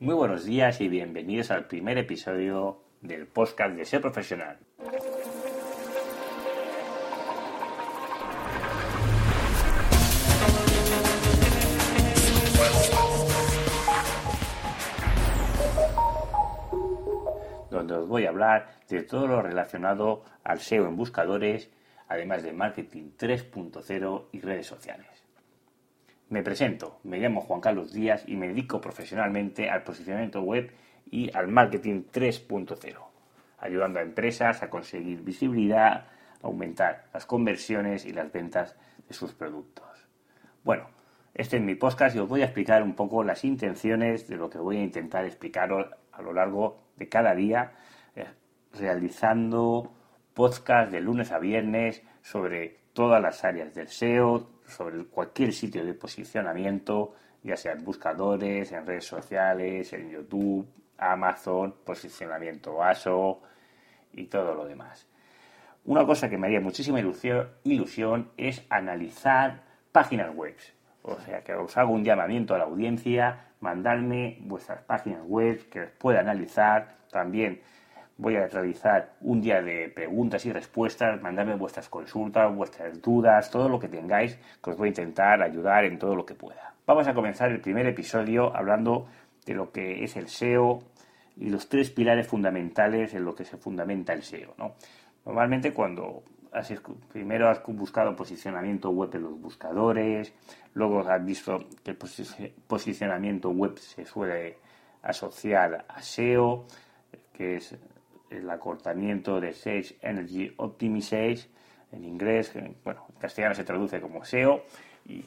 Muy buenos días y bienvenidos al primer episodio del podcast de Ser Profesional. donde os voy a hablar de todo lo relacionado al SEO en buscadores, además de marketing 3.0 y redes sociales. Me presento, me llamo Juan Carlos Díaz y me dedico profesionalmente al posicionamiento web y al marketing 3.0, ayudando a empresas a conseguir visibilidad, aumentar las conversiones y las ventas de sus productos. Bueno, este es mi podcast y os voy a explicar un poco las intenciones de lo que voy a intentar explicaros a lo largo de cada día, eh, realizando podcast de lunes a viernes sobre todas las áreas del SEO, sobre cualquier sitio de posicionamiento, ya sea en buscadores, en redes sociales, en YouTube, Amazon, posicionamiento ASO y todo lo demás. Una cosa que me haría muchísima ilusión, es analizar páginas web. O sea, que os hago un llamamiento a la audiencia, mandarme vuestras páginas web que os pueda analizar. También voy a realizar un día de preguntas y respuestas, mandarme vuestras consultas, vuestras dudas, todo lo que tengáis, que os voy a intentar ayudar en todo lo que pueda. Vamos a comenzar el primer episodio hablando de lo que es el SEO y los tres pilares fundamentales en lo que se fundamenta el SEO. Normalmente cuando primero has buscado posicionamiento web en los buscadores, luego has visto que el posicionamiento web se suele asociar a SEO, que es el acortamiento de Search Energy Optimization, en inglés, bueno, en castellano se traduce como SEO y,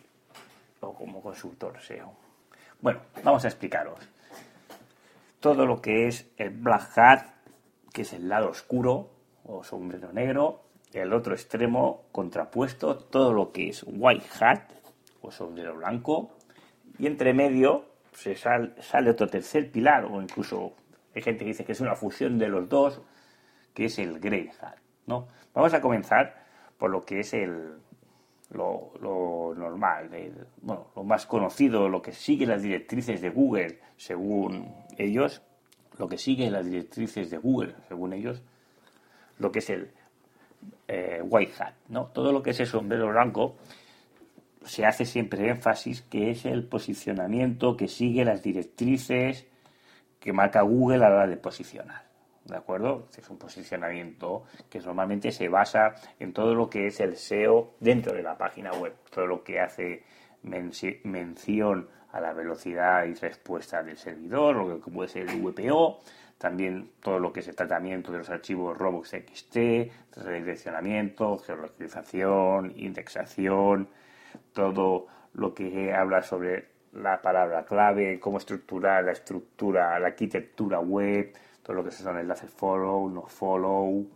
o como consultor SEO. Bueno, vamos a explicaros todo lo que es el Black Hat, que es el lado oscuro o sombrero negro, el otro extremo contrapuesto, todo lo que es White Hat o sombrero blanco, y entre medio se sale otro tercer pilar, o incluso hay gente que dice que es una fusión de los dos, que es el Grey Hat. ¿no? Vamos a comenzar por lo que es el, lo, normal, bueno, lo más conocido, lo que sigue las directrices de Google, según ellos, lo que sigue las directrices de Google, según ellos, lo que es el eh, white hat, ¿no? Todo lo que es el sombrero blanco se hace siempre énfasis que es el posicionamiento que sigue las directrices que marca Google a la hora de posicionar. ¿De acuerdo? Es un posicionamiento que normalmente se basa en todo lo que es el SEO dentro de la página web, todo lo que hace mención a la velocidad y respuesta del servidor, lo que puede ser el VPO, también todo lo que es el tratamiento de los archivos robots.txt, redireccionamiento, geolocalización, indexación, todo lo que habla sobre la palabra clave, cómo estructurar la estructura, la arquitectura web, todo lo que son enlaces follow, no follow,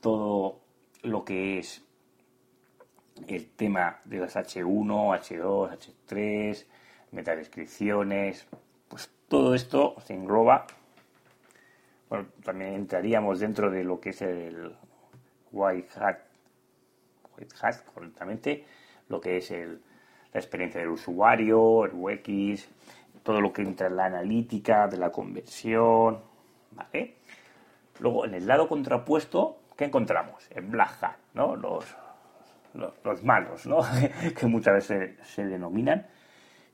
todo lo que es el tema de las H1, H2, H3, metadescripciones, pues todo esto se engloba. Bueno, también entraríamos dentro de lo que es el white hat, white hat correctamente, lo que es el, la experiencia del usuario, el UX, todo lo que entra en la analítica de la conversión, ¿vale? Luego, en el lado contrapuesto, ¿qué encontramos? El Black Hat, ¿no? Los, los, malos, ¿no? que muchas veces se denominan.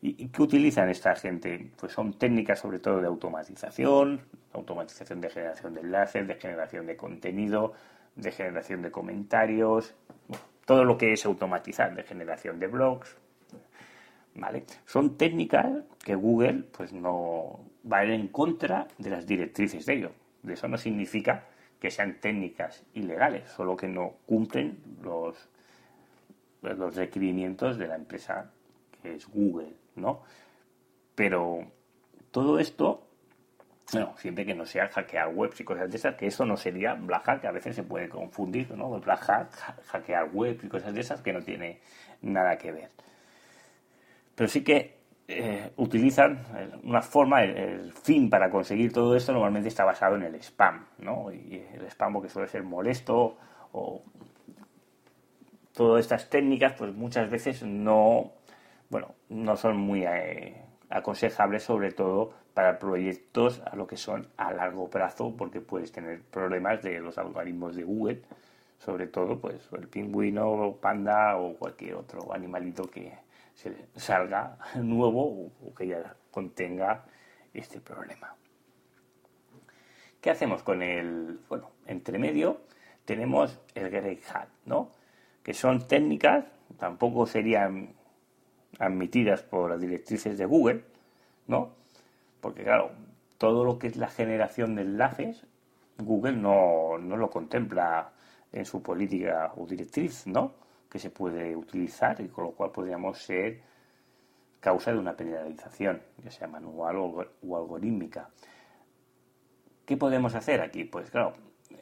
¿Y qué utilizan esta gente? Pues son técnicas sobre todo de automatización, automatización de generación de enlaces, de generación de contenido, de generación de comentarios, todo lo que es automatizar, de generación de blogs, ¿vale? Son técnicas que Google pues no va a ir en contra de las directrices de ello. De eso no significa que sean técnicas ilegales, solo que no cumplen los, los requerimientos de la empresa que es Google, ¿no? Pero todo esto, bueno, siempre que no sea hackear webs y cosas de esas, que eso no sería black hat, que a veces se puede confundir, ¿no? Black hat, hackear webs y cosas de esas que no tiene nada que ver. Pero sí que eh, utilizan eh, una forma, el, fin para conseguir todo esto normalmente está basado en el spam, ¿no? Y el spam porque suele ser molesto o todas estas técnicas pues muchas veces no, bueno, no son muy, eh, aconsejable sobre todo para proyectos a lo que son a largo plazo porque puedes tener problemas de los algoritmos de Google sobre todo pues el pingüino, panda o cualquier otro animalito que se salga nuevo o que ya contenga este problema. ¿Qué hacemos con el, bueno, entre medio tenemos el Grey Hat, ¿no? Que son técnicas, tampoco serían admitidas por las directrices de Google, ¿no? Porque claro, todo lo que es la generación de enlaces, Google no, no lo contempla en su política o directriz, ¿no? Que se puede utilizar y con lo cual podríamos ser causa de una penalización, ya sea manual o, algorítmica. ¿Qué podemos hacer aquí? Pues claro,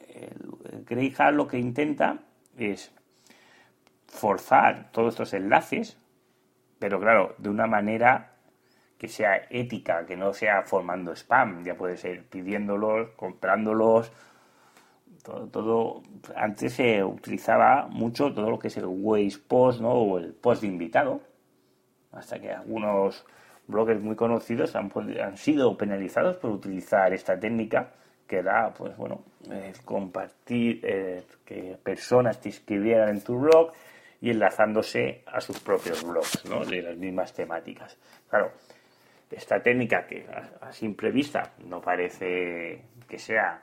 el Greyhound lo que intenta es forzar todos estos enlaces, pero claro, de una manera que sea ética, que no sea formando spam, ya puede ser pidiéndolos, comprándolos todo, antes se utilizaba mucho todo lo que es el Waze Post, ¿no? O el post de invitado, hasta que algunos bloggers muy conocidos han, han sido penalizados por utilizar esta técnica que da, pues bueno, compartir, eh, que personas te escribieran en tu blog y enlazándose a sus propios blogs, ¿no? De las mismas temáticas. Claro, esta técnica que a simple vista no parece que sea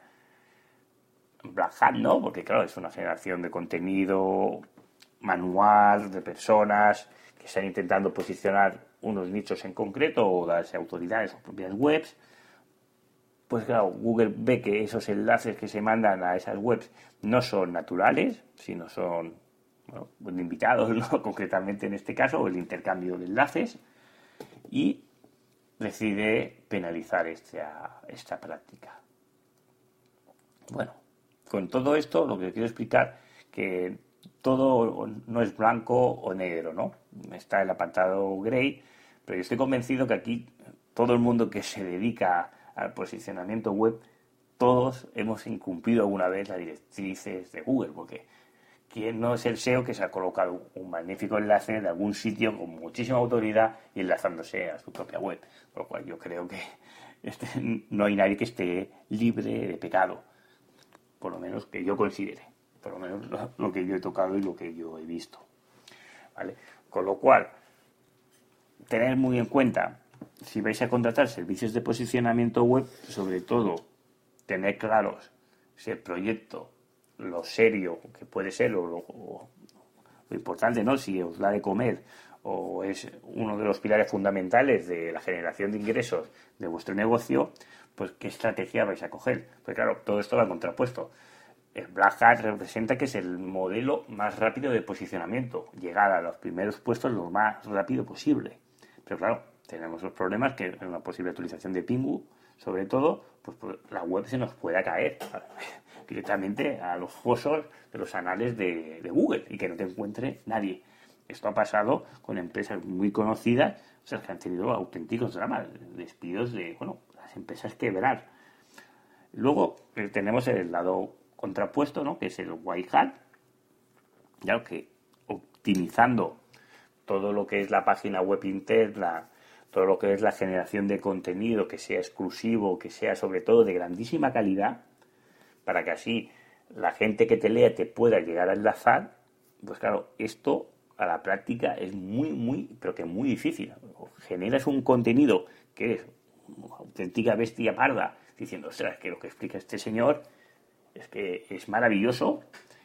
No, porque claro, es una generación de contenido manual de personas que están intentando posicionar unos nichos en concreto o darse autoridades o propias webs. Pues claro, Google ve que esos enlaces que se mandan a esas webs no son naturales, sino son invitados, ¿no? concretamente en este caso, el intercambio de enlaces, y decide penalizar esta, esta práctica. Bueno, con todo esto, lo que quiero explicar que todo no es blanco o negro, ¿no? Está el apartado gray, pero yo estoy convencido que aquí todo el mundo que se dedica al posicionamiento web, todos hemos incumplido alguna vez las directrices de Google, porque ¿quién no es el SEO que se ha colocado un magnífico enlace de algún sitio con muchísima autoridad y enlazándose a su propia web? Por lo cual yo creo que este, no hay nadie que esté libre de pecado por lo menos que yo considere, por lo menos lo, que yo he tocado y lo que yo he visto. ¿Vale? Con lo cual, tener muy en cuenta, si vais a contratar servicios de posicionamiento web, sobre todo, tener claros si el proyecto, lo serio que puede ser, o lo, lo importante, ¿no? Si os da de comer o es uno de los pilares fundamentales de la generación de ingresos de vuestro negocio, pues qué estrategia vais a coger. Pues claro, todo esto va contrapuesto. El Black Hat representa que es el modelo más rápido de posicionamiento, llegar a los primeros puestos lo más rápido posible. Pero claro, tenemos los problemas que en una posible utilización de Pingu, sobre todo, pues, pues la web se nos pueda caer directamente a los fosos de los anales de, de Google y que no te encuentre nadie. Esto ha pasado con empresas muy conocidas, o sea, que han tenido auténticos dramas, despidos de, bueno, las empresas quebrar. Luego eh, tenemos el lado contrapuesto, ¿no? que es el white hat, ya que optimizando todo lo que es la página web interna, todo lo que es la generación de contenido que sea exclusivo, que sea sobre todo de grandísima calidad, para que así la gente que te lea te pueda llegar a enlazar, pues claro, esto a la práctica es muy, muy, pero que muy difícil. Generas un contenido que es auténtica bestia parda, diciendo, ostras, que lo que explica este señor es que es maravilloso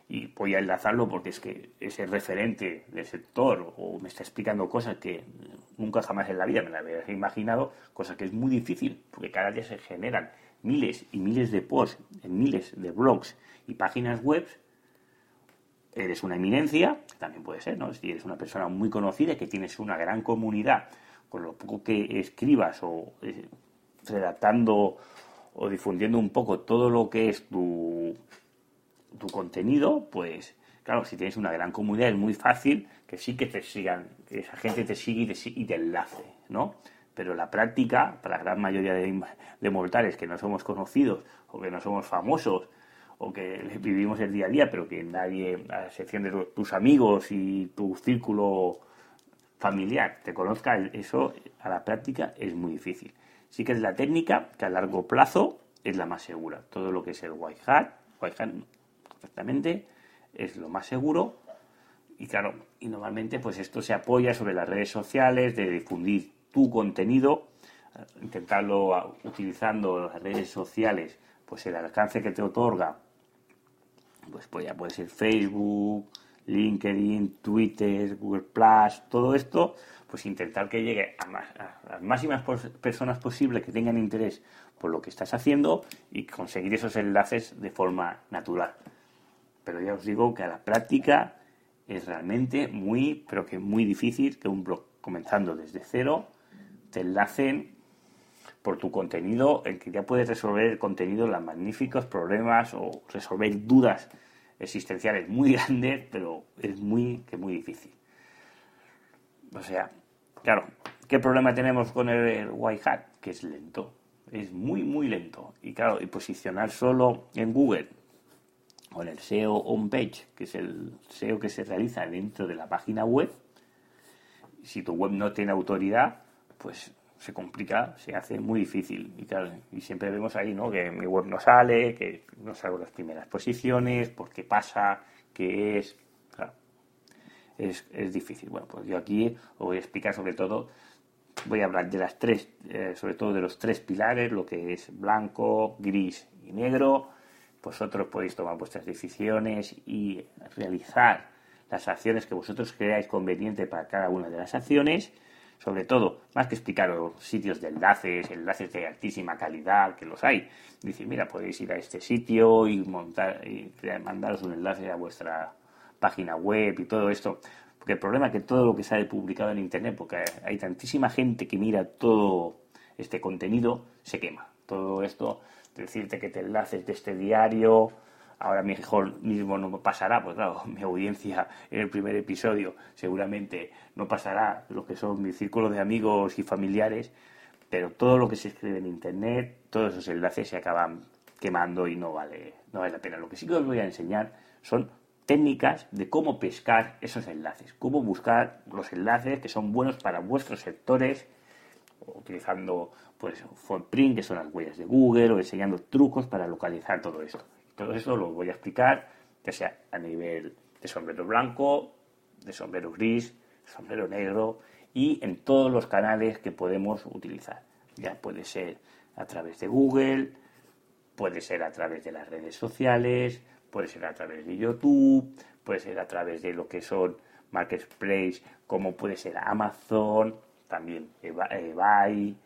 y voy a enlazarlo porque es que es el referente del sector o me está explicando cosas que nunca jamás en la vida me las había imaginado, cosa que es muy difícil porque cada día se generan miles y miles de posts en miles de blogs y páginas web. Eres una eminencia, también puede ser, ¿no? Si eres una persona muy conocida que tienes una gran comunidad con lo poco que escribas o eh, redactando o difundiendo un poco todo lo que es tu, tu contenido, pues claro, si tienes una gran comunidad es muy fácil que sí que te sigan, que esa gente te siga y te, y te enlace, ¿no? Pero la práctica, para la gran mayoría de mortales que no somos conocidos o que no somos famosos o que vivimos el día a día, pero que nadie, a excepción de tus amigos y tu círculo familiar te conozca, eso a la práctica es muy difícil. Sí que es la técnica que a largo plazo es la más segura. Todo lo que es el white hat, white es lo más seguro. Y claro, y normalmente pues esto se apoya sobre las redes sociales, de difundir tu contenido, intentarlo utilizando las redes sociales, pues el alcance que te otorga, pues, pues ya puede ser Facebook, LinkedIn, Twitter, Google Plus, todo esto, pues intentar que llegue a, las máximas personas posibles que tengan interés por lo que estás haciendo y conseguir esos enlaces de forma natural. Pero ya os digo que a la práctica es realmente muy, pero que muy difícil que un blog comenzando desde cero te enlacen por tu contenido, en que ya puedes resolver el contenido, los magníficos problemas o resolver dudas existenciales muy grandes, pero es muy, que muy difícil. O sea, claro, ¿qué problema tenemos con el white hat? Que es lento, es muy, muy lento. Y claro, y posicionar solo en Google en el SEO on-page, que es el SEO que se realiza dentro de la página web, si tu web no tiene autoridad, pues se complica, se hace muy difícil. Y, y siempre vemos ahí, ¿no? Que mi web no sale, que no salgo las primeras posiciones, por qué pasa, qué es. es, es, difícil. Bueno, pues yo aquí os voy a explicar sobre todo, voy a hablar de las tres, eh, sobre todo de los tres pilares, lo que es blanco, gris y negro. Vosotros podéis tomar vuestras decisiones y realizar las acciones que vosotros creáis conveniente para cada una de las acciones sobre todo, más que explicar los sitios de enlaces, enlaces de altísima calidad, que los hay. Dice, mira, podéis ir a este sitio y montar y mandaros un enlace a vuestra página web y todo esto. Porque el problema es que todo lo que sale publicado en Internet, porque hay tantísima gente que mira todo este contenido, se quema. Todo esto, decirte que te enlaces de este diario, ahora mejor mismo no pasará, pues claro, mi audiencia en el primer episodio seguramente no pasará lo que son mi círculo de amigos y familiares, pero todo lo que se escribe en internet, todos esos enlaces se acaban quemando y no vale, no vale la pena. Lo que sí que os voy a enseñar son técnicas de cómo pescar esos enlaces, cómo buscar los enlaces que son buenos para vuestros sectores, utilizando pues Footprint, que son las huellas de Google, o enseñando trucos para localizar todo esto. Todo eso lo voy a explicar, ya sea a nivel de sombrero blanco, de sombrero gris, sombrero negro y en todos los canales que podemos utilizar. Ya puede ser a través de Google, puede ser a través de las redes sociales, puede ser a través de YouTube, puede ser a través de lo que son marketplace, como puede ser Amazon, también eBay,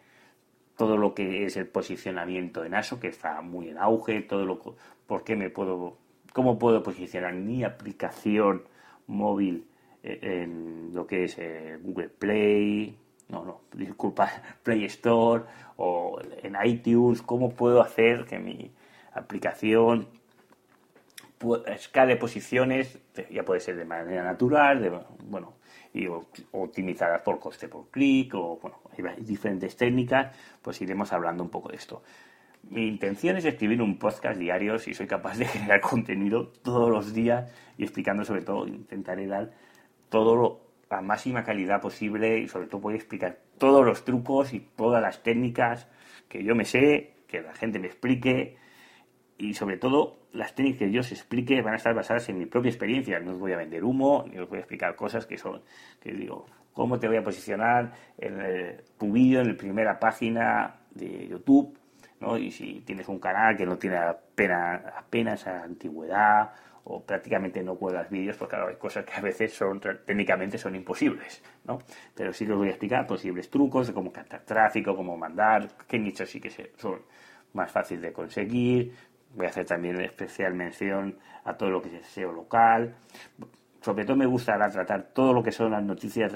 todo lo que es el posicionamiento en ASO, que está muy en auge, todo lo por me puedo, cómo puedo posicionar mi aplicación móvil eh, en lo que es eh, Google Play, no, no, disculpa, Play Store o en iTunes, cómo puedo hacer que mi aplicación escale posiciones, ya puede ser de manera natural, de, bueno, y optimizadas por coste por clic o bueno, diferentes técnicas, pues iremos hablando un poco de esto. Mi intención es escribir un podcast diario si soy capaz de generar contenido todos los días y explicando sobre todo, intentaré dar todo lo, la máxima calidad posible y sobre todo voy explicar todos los trucos y todas las técnicas que yo me sé, que la gente me explique y sobre todo las técnicas que yo os explique van a estar basadas en mi propia experiencia. No os voy a vender humo, ni os voy a explicar cosas que son, que digo, cómo te voy a posicionar en tu vídeo en la primera página de YouTube, ¿no? Y si tienes un canal que no tiene apenas, antigüedad o prácticamente no cuelgas vídeos, pues claro, hay cosas que a veces son técnicamente son imposibles, ¿no? Pero sí que voy a explicar posibles trucos de cómo captar tráfico, cómo mandar, qué nichos sí que son más fáciles de conseguir, Voy a hacer también especial mención a todo lo que es SEO local. Sobre todo me gustará tratar todo lo que son las noticias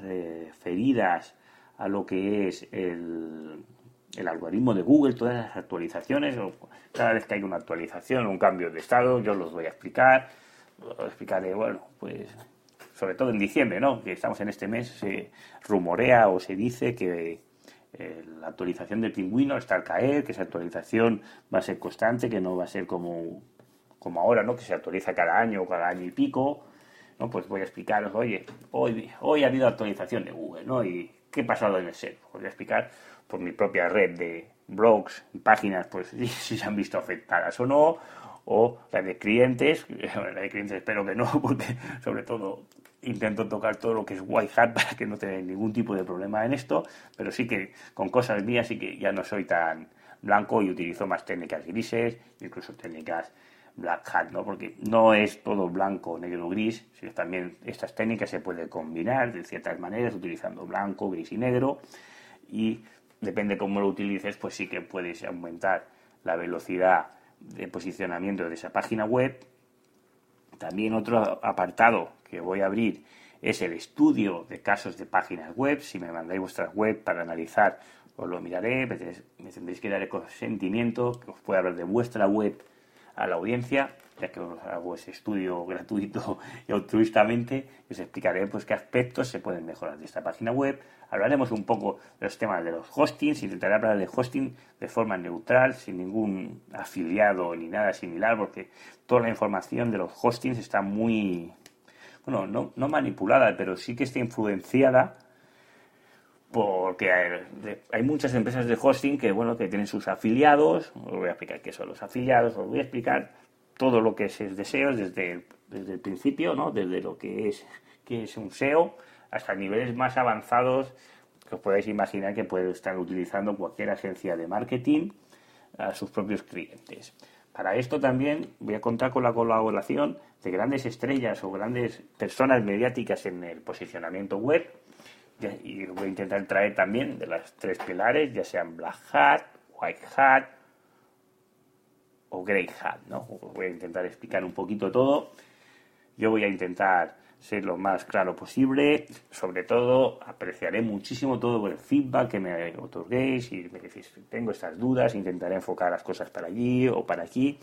referidas a lo que es el, el algoritmo de Google, todas las actualizaciones. Cada vez que hay una actualización o un cambio de estado, yo los voy a explicar. explicaré, bueno, pues sobre todo en diciembre, ¿no? Que estamos en este mes, se rumorea o se dice que eh, la actualización del pingüino está al caer, que esa actualización va a ser constante, que no va a ser como, como ahora, ¿no? que se actualiza cada año o cada año y pico. ¿no? Pues voy a explicaros, oye, hoy, hoy ha habido actualización de Google, ¿no? Y qué ha pasado en el SEO. Os voy a explicar por mi propia red de blogs páginas, pues si se han visto afectadas o no, o la de clientes, la de clientes espero que no, porque sobre todo intento tocar todo lo que es white hat para que no tenga ningún tipo de problema en esto, pero sí que con cosas mías sí que ya no soy tan blanco y utilizo más técnicas grises, incluso técnicas black hat, ¿no? Porque no es todo blanco, negro, gris, sino también estas técnicas se pueden combinar de ciertas maneras utilizando blanco, gris y negro y depende cómo lo utilices, pues sí que puedes aumentar la velocidad de posicionamiento de esa página web. También otro apartado que voy a abrir es el estudio de casos de páginas web. Si me mandáis vuestras web para analizar, os lo miraré. Me tendréis que dar el consentimiento, que os pueda hablar de vuestra web a la audiencia, ya que os hago ese estudio gratuito y altruistamente. Os explicaré pues, qué aspectos se pueden mejorar de esta página web. Hablaremos un poco de los temas de los hostings. Intentaré hablar de hosting de forma neutral, sin ningún afiliado ni nada similar, porque toda la información de los hostings está muy bueno, no, manipulada, pero sí que está influenciada porque hay, muchas empresas de hosting que bueno que tienen sus afiliados os voy a explicar qué son los afiliados os voy a explicar todo lo que es el deseo desde, el principio no desde lo que es que es un SEO hasta niveles más avanzados que os podáis imaginar que puede estar utilizando cualquier agencia de marketing a sus propios clientes para esto también voy a contar con la colaboración de grandes estrellas o grandes personas mediáticas en el posicionamiento web. Y voy a intentar traer también de las tres pilares, ya sean Black Hat, White Hat o Grey Hat. ¿no? Voy a intentar explicar un poquito todo. Yo voy a intentar ser lo más claro posible. Sobre todo, apreciaré muchísimo todo el feedback que me otorguéis y me decís, tengo estas dudas, intentaré enfocar las cosas para allí o para aquí.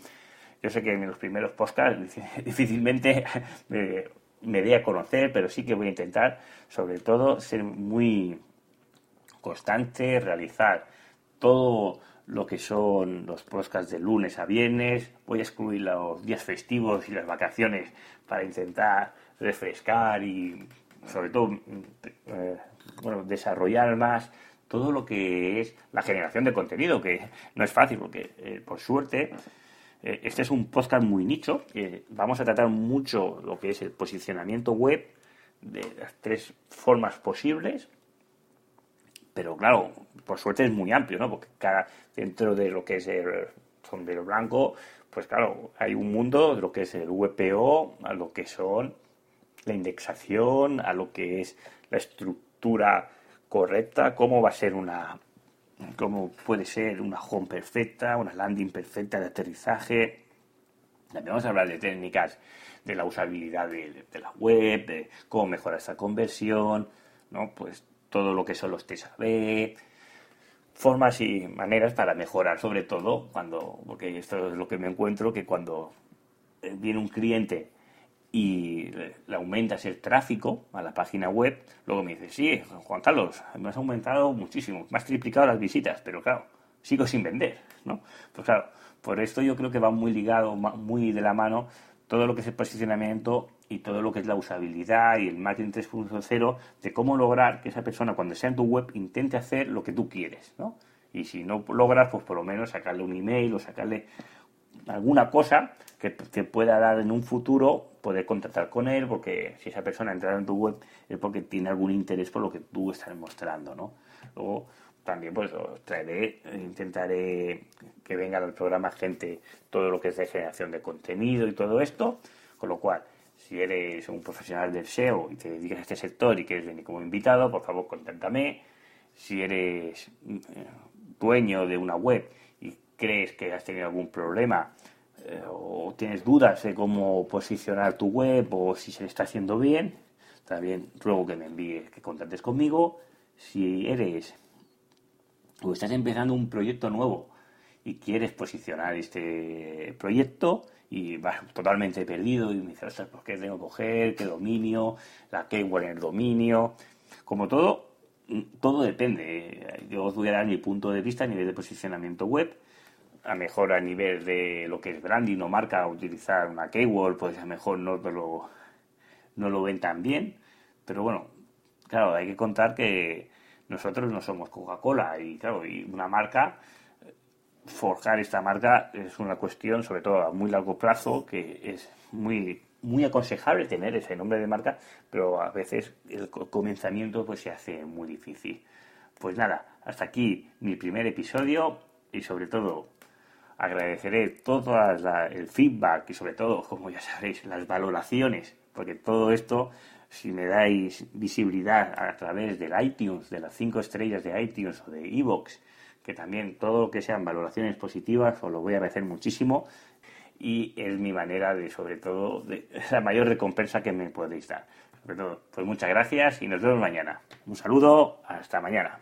Yo sé que en los primeros podcasts difícilmente me, me dé a conocer, pero sí que voy a intentar, sobre todo, ser muy constante, realizar todo lo que son los podcasts de lunes a viernes. Voy a excluir los días festivos y las vacaciones para intentar refrescar y sobre todo eh, bueno, desarrollar más todo lo que es la generación de contenido, que no es fácil porque eh, por suerte eh, este es un podcast muy nicho, vamos a tratar mucho lo que es el posicionamiento web de las tres formas posibles, pero claro, por suerte es muy amplio, ¿no? Porque cada, dentro de lo que es el sondero blanco, pues claro, hay un mundo de lo que es el VPO, a lo que son la indexación, a lo que es la estructura correcta, cómo va a ser una, cómo puede ser una home perfecta, una landing perfecta de aterrizaje. También vamos a hablar de técnicas de la usabilidad de, la web, de cómo mejorar esa conversión, ¿no? Pues todo lo que son los TSAB, formas y maneras para mejorar, sobre todo cuando, porque esto es lo que me encuentro, que cuando viene un cliente y le aumentas el tráfico a la página web, luego me dice, sí, Juan Carlos, me has aumentado muchísimo, me has triplicado las visitas, pero claro, sigo sin vender, ¿no? Pues claro, por esto yo creo que va muy ligado, muy de la mano todo lo que es el posicionamiento y todo lo que es la usabilidad y el marketing 3.0 de cómo lograr que esa persona cuando sea en tu web intente hacer lo que tú quieres, ¿no? Y si no logras, pues por lo menos sacarle un email o sacarle alguna cosa que te pueda dar en un futuro poder contactar con él, porque si esa persona entra en tu web es porque tiene algún interés por lo que tú estás mostrando, ¿no? Luego también pues traeré, intentaré que venga al programa gente todo lo que es de generación de contenido y todo esto, con lo cual si eres un profesional del SEO y te dedicas a este sector y quieres venir como invitado, por favor contáctame. Si eres eh, dueño de una web y crees que has tenido algún problema eh, o tienes dudas de cómo posicionar tu web o si se está haciendo bien, también ruego que me envíes, que contactes conmigo. Si eres o estás empezando un proyecto nuevo y quieres posicionar este proyecto y vas totalmente perdido y me dices, ¿por qué tengo que coger? ¿Qué dominio? ¿La keyword en el dominio? Como todo, todo depende. Yo os voy a dar mi punto de vista a nivel de posicionamiento web a mejor a nivel de lo que es branding o marca, utilizar una keyword, pues a mejor no lo, no lo ven tan bien, pero bueno, claro, hay que contar que nosotros no somos Coca-Cola y claro, y una marca, forjar esta marca es una cuestión, sobre todo a muy largo plazo, que es muy muy aconsejable tener ese nombre de marca, pero a veces el comenzamiento pues se hace muy difícil. Pues nada, hasta aquí mi primer episodio y sobre todo agradeceré todo el feedback y sobre todo, como ya sabéis, las valoraciones, porque todo esto, si me dais visibilidad a través del iTunes, de las cinco estrellas de iTunes o de Evox, que también todo lo que sean valoraciones positivas os lo voy a agradecer muchísimo y es mi manera de, sobre todo, de la mayor recompensa que me podéis dar. Sobre todo, pues muchas gracias y nos vemos mañana. Un saludo, hasta mañana.